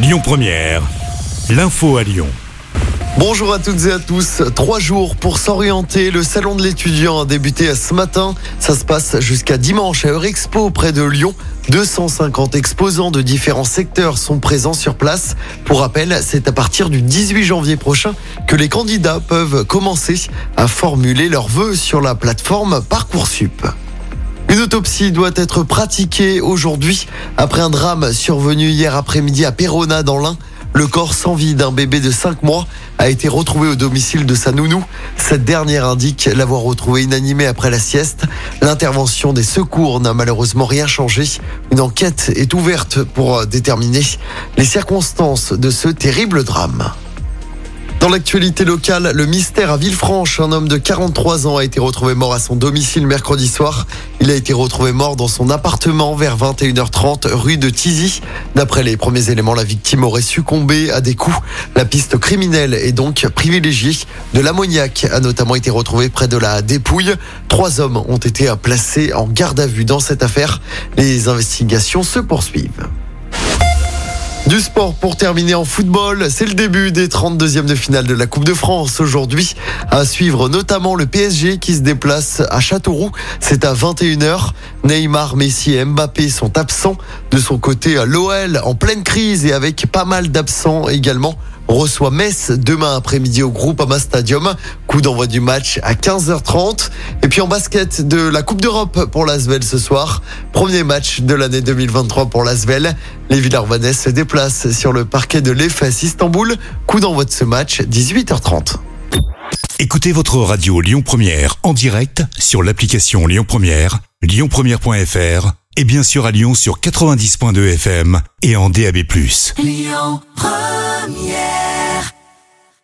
Lyon Première, l'info à Lyon. Bonjour à toutes et à tous. Trois jours pour s'orienter. Le salon de l'étudiant a débuté ce matin. Ça se passe jusqu'à dimanche à Eurexpo près de Lyon. 250 exposants de différents secteurs sont présents sur place. Pour rappel, c'est à partir du 18 janvier prochain que les candidats peuvent commencer à formuler leurs vœux sur la plateforme Parcoursup. Une autopsie doit être pratiquée aujourd'hui après un drame survenu hier après-midi à Perona dans l'Ain. Le corps sans vie d'un bébé de 5 mois a été retrouvé au domicile de sa nounou. Cette dernière indique l'avoir retrouvé inanimé après la sieste. L'intervention des secours n'a malheureusement rien changé. Une enquête est ouverte pour déterminer les circonstances de ce terrible drame. Dans l'actualité locale, le mystère à Villefranche, un homme de 43 ans a été retrouvé mort à son domicile mercredi soir. Il a été retrouvé mort dans son appartement vers 21h30 rue de Tizy. D'après les premiers éléments, la victime aurait succombé à des coups. La piste criminelle est donc privilégiée. De l'ammoniac a notamment été retrouvé près de la dépouille. Trois hommes ont été placés en garde à vue dans cette affaire. Les investigations se poursuivent. Du sport pour terminer en football, c'est le début des 32e de finale de la Coupe de France aujourd'hui. À suivre notamment le PSG qui se déplace à Châteauroux. C'est à 21h. Neymar, Messi et Mbappé sont absents. De son côté, l'OL en pleine crise et avec pas mal d'absents également reçoit Metz demain après-midi au Groupama Stadium. Coup d'envoi du match à 15h30. Et puis en basket de la Coupe d'Europe pour l'Asvel ce soir. Premier match de l'année 2023 pour l'Asvel. Les Villarvanais se déplacent sur le parquet de l'EFS Istanbul. Coup d'envoi de ce match 18h30. Écoutez votre radio Lyon Première en direct sur l'application Lyon Première, lyonpremière.fr et bien sûr à Lyon sur 90.2 FM et en DAB+. Lyon Première